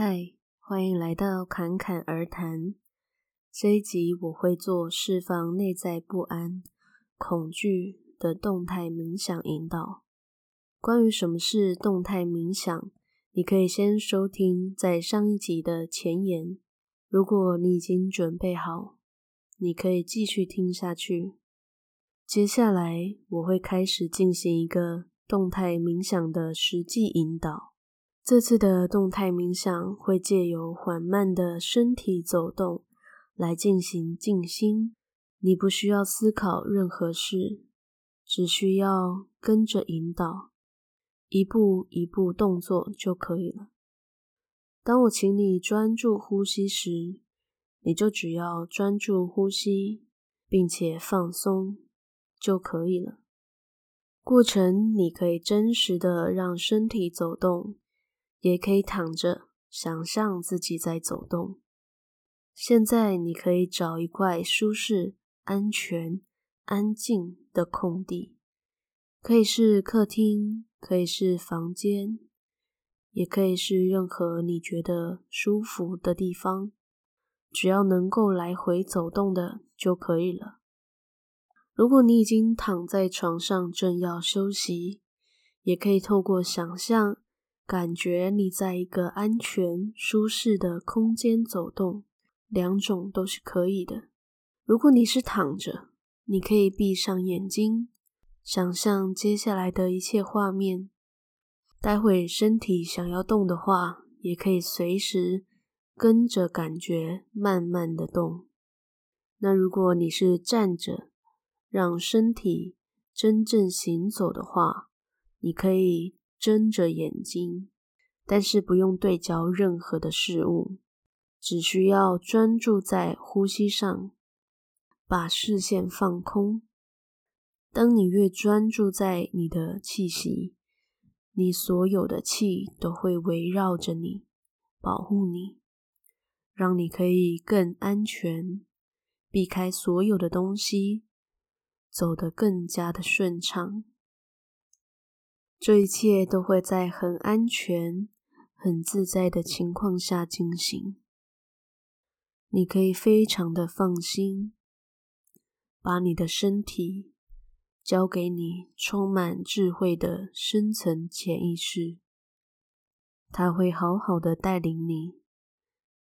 嗨，欢迎来到侃侃而谈。这一集我会做释放内在不安、恐惧的动态冥想引导。关于什么是动态冥想，你可以先收听在上一集的前言。如果你已经准备好，你可以继续听下去。接下来我会开始进行一个动态冥想的实际引导。这次的动态冥想会借由缓慢的身体走动来进行静心。你不需要思考任何事，只需要跟着引导。一步一步动作就可以了。当我请你专注呼吸时，你就只要专注呼吸，并且放松就可以了。过程你可以真实的让身体走动，也可以躺着想象自己在走动。现在你可以找一块舒适、安全、安静的空地，可以是客厅。可以是房间，也可以是任何你觉得舒服的地方，只要能够来回走动的就可以了。如果你已经躺在床上正要休息，也可以透过想象，感觉你在一个安全、舒适的空间走动，两种都是可以的。如果你是躺着，你可以闭上眼睛。想象接下来的一切画面，待会身体想要动的话，也可以随时跟着感觉慢慢的动。那如果你是站着，让身体真正行走的话，你可以睁着眼睛，但是不用对焦任何的事物，只需要专注在呼吸上，把视线放空。当你越专注在你的气息，你所有的气都会围绕着你，保护你，让你可以更安全，避开所有的东西，走得更加的顺畅。这一切都会在很安全、很自在的情况下进行。你可以非常的放心，把你的身体。交给你充满智慧的深层潜意识，它会好好的带领你，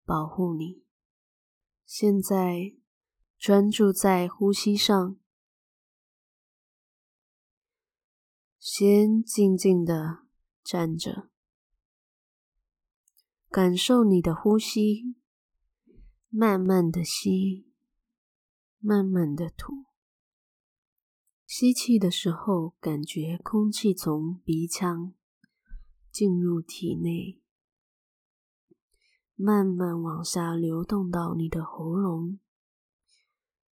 保护你。现在专注在呼吸上，先静静的站着，感受你的呼吸，慢慢的吸，慢慢的吐。吸气的时候，感觉空气从鼻腔进入体内，慢慢往下流动到你的喉咙、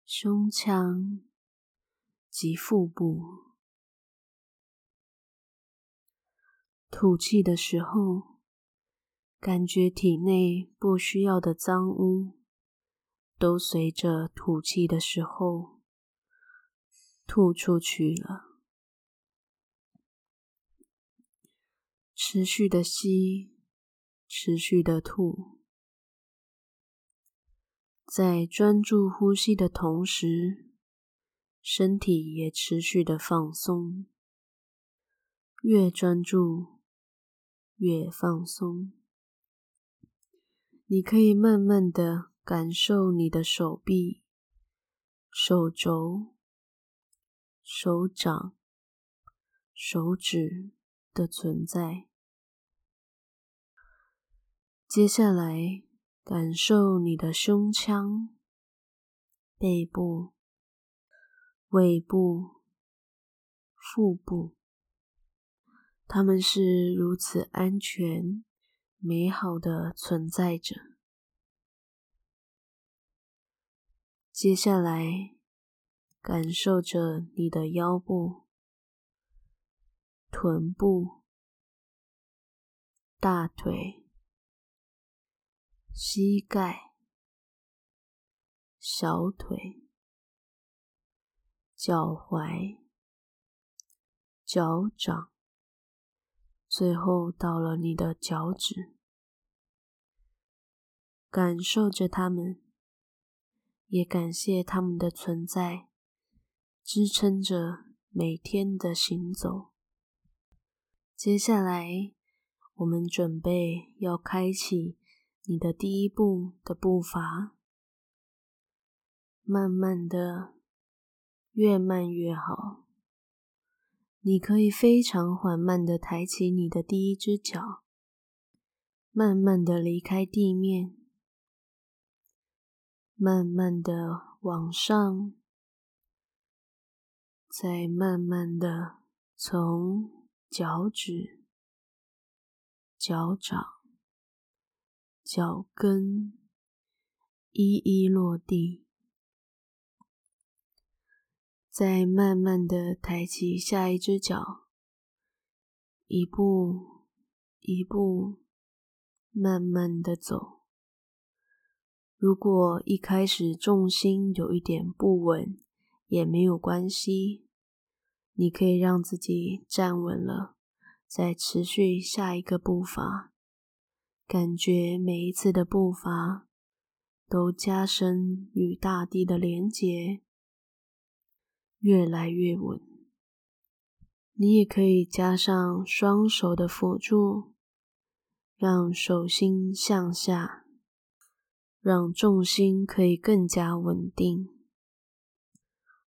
胸腔及腹部。吐气的时候，感觉体内不需要的脏污都随着吐气的时候。吐出去了，持续的吸，持续的吐，在专注呼吸的同时，身体也持续的放松。越专注，越放松。你可以慢慢的感受你的手臂、手肘。手掌、手指的存在。接下来，感受你的胸腔、背部、胃部、腹部，他们是如此安全、美好的存在着。接下来。感受着你的腰部、臀部、大腿、膝盖、小腿、脚踝、脚掌，最后到了你的脚趾。感受着它们，也感谢它们的存在，支撑着每天的行走。接下来，我们准备要开启你的第一步的步伐，慢慢的，越慢越好。你可以非常缓慢的抬起你的第一只脚，慢慢的离开地面，慢慢的往上，再慢慢的从脚趾、脚掌、脚跟一一落地。再慢慢的抬起下一只脚，一步一步慢慢的走。如果一开始重心有一点不稳，也没有关系，你可以让自己站稳了，再持续下一个步伐，感觉每一次的步伐都加深与大地的连结。越来越稳，你也可以加上双手的辅助，让手心向下，让重心可以更加稳定，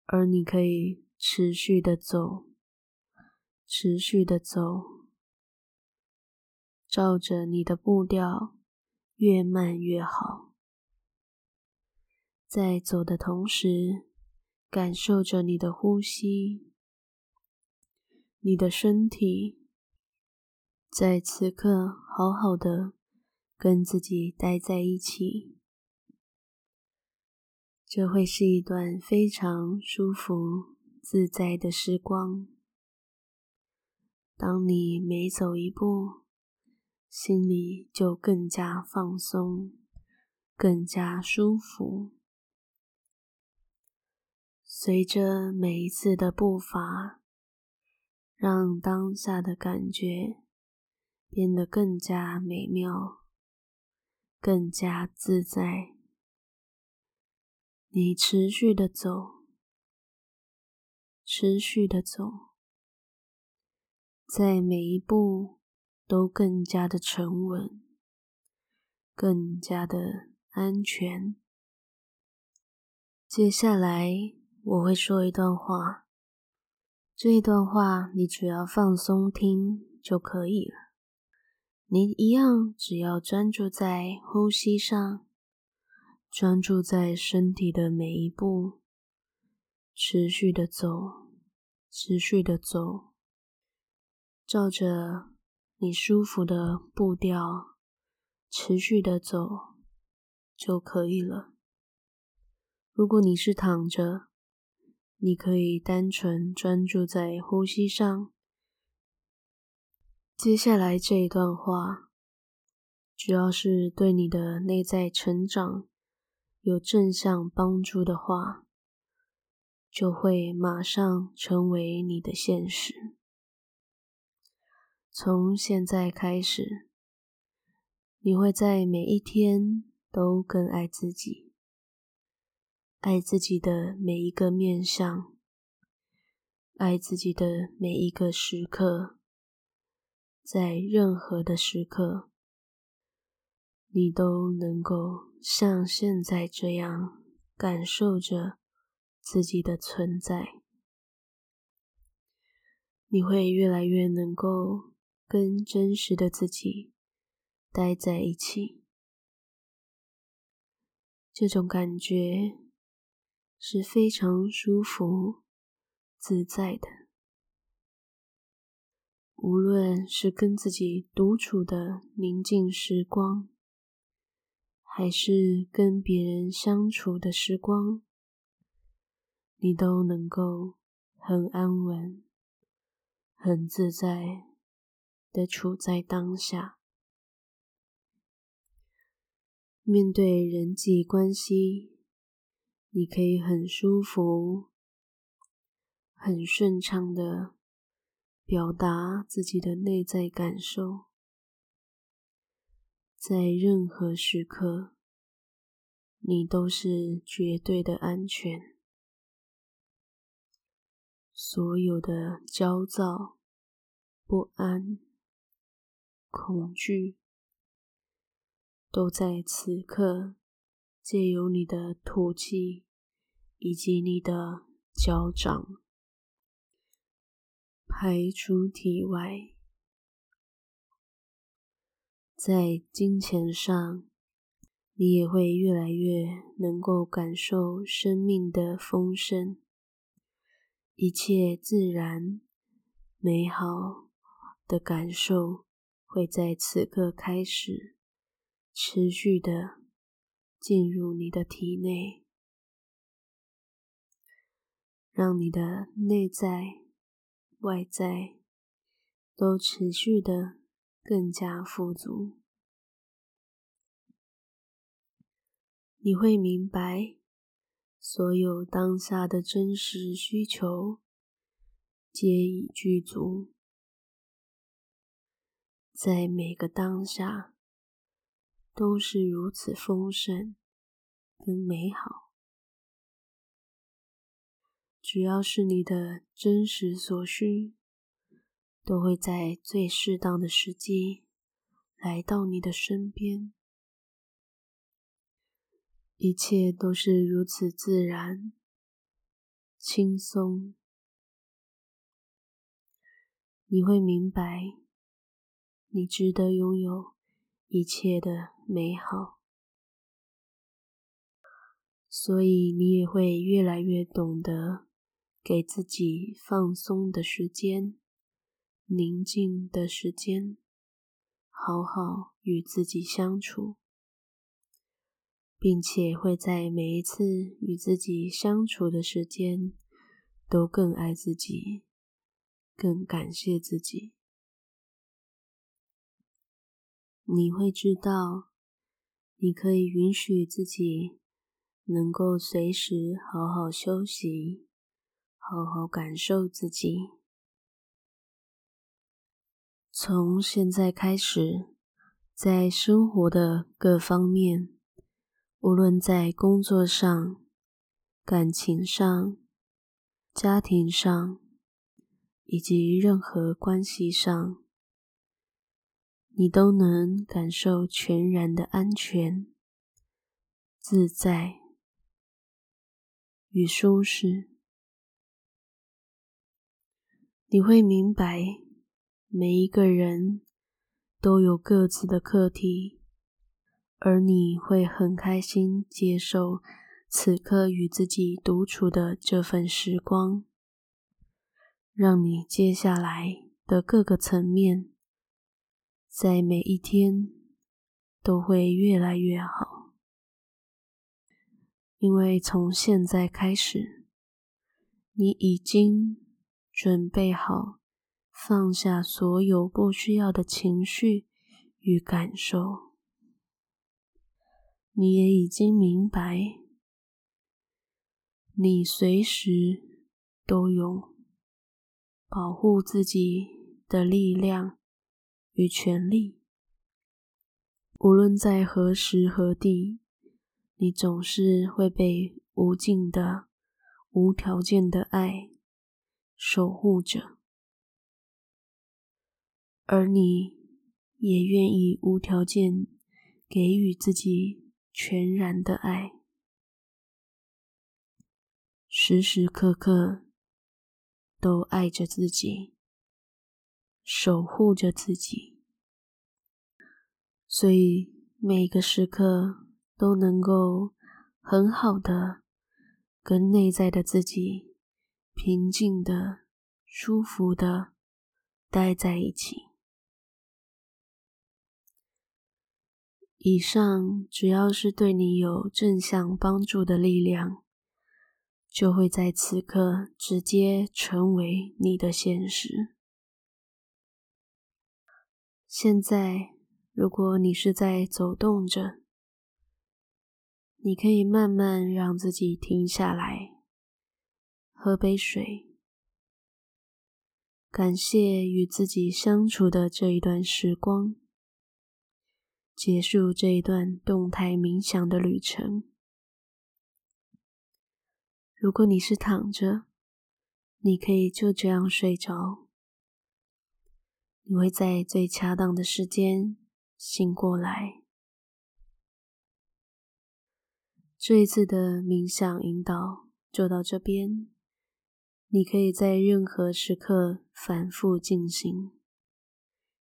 而你可以持续的走，持续的走，照着你的步调，越慢越好，在走的同时。感受着你的呼吸，你的身体，在此刻好好的跟自己待在一起，这会是一段非常舒服自在的时光。当你每走一步，心里就更加放松，更加舒服。随着每一次的步伐，让当下的感觉变得更加美妙，更加自在。你持续的走，持续的走，在每一步都更加的沉稳，更加的安全。接下来。我会说一段话，这一段话你只要放松听就可以了。你一样只要专注在呼吸上，专注在身体的每一步，持续的走，持续的走，照着你舒服的步调，持续的走就可以了。如果你是躺着，你可以单纯专注在呼吸上。接下来这一段话，只要是对你的内在成长有正向帮助的话，就会马上成为你的现实。从现在开始，你会在每一天都更爱自己。爱自己的每一个面向，爱自己的每一个时刻，在任何的时刻，你都能够像现在这样感受着自己的存在。你会越来越能够跟真实的自己待在一起，这种感觉。是非常舒服、自在的。无论是跟自己独处的宁静时光，还是跟别人相处的时光，你都能够很安稳、很自在的处在当下。面对人际关系。你可以很舒服、很顺畅的表达自己的内在感受，在任何时刻你都是绝对的安全。所有的焦躁、不安、恐惧，都在此刻借由你的吐气以及你的脚掌排出体外。在金钱上，你也会越来越能够感受生命的丰盛，一切自然美好的感受会在此刻开始持续的进入你的体内，让你的内在、外在都持续的更加富足。你会明白，所有当下的真实需求皆已具足，在每个当下都是如此丰盛跟美好。只要是你的真实所需，都会在最适当的时机来到你的身边。一切都是如此自然、轻松，你会明白，你值得拥有一切的美好，所以你也会越来越懂得给自己放松的时间、宁静的时间，好好与自己相处。并且会在每一次与自己相处的时间，都更爱自己，更感谢自己。你会知道，你可以允许自己能够随时好好休息，好好感受自己。从现在开始，在生活的各方面。无论在工作上、感情上、家庭上，以及任何关系上，你都能感受全然的安全、自在与舒适。你会明白，每一个人都有各自的课题。而你会很开心接受此刻与自己独处的这份时光，让你接下来的各个层面，在每一天都会越来越好。因为从现在开始，你已经准备好放下所有不需要的情绪与感受。你也已经明白，你随时都有保护自己的力量与权利。无论在何时何地，你总是会被无尽的、无条件的爱守护着，而你也愿意无条件给予自己。全然的爱，时时刻刻都爱着自己，守护着自己，所以每个时刻都能够很好的跟内在的自己平静的、舒服的待在一起。以上只要是对你有正向帮助的力量，就会在此刻直接成为你的现实。现在，如果你是在走动着，你可以慢慢让自己停下来，喝杯水，感谢与自己相处的这一段时光。结束这一段动态冥想的旅程。如果你是躺着，你可以就这样睡着。你会在最恰当的时间醒过来。这一次的冥想引导就到这边，你可以在任何时刻反复进行。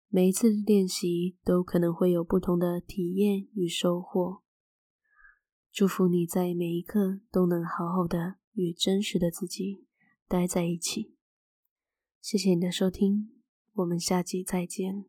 每一次练习都可能会有不同的体验与收获。祝福你在每一刻都能好好的与真实的自己待在一起。谢谢你的收听，我们下期再见。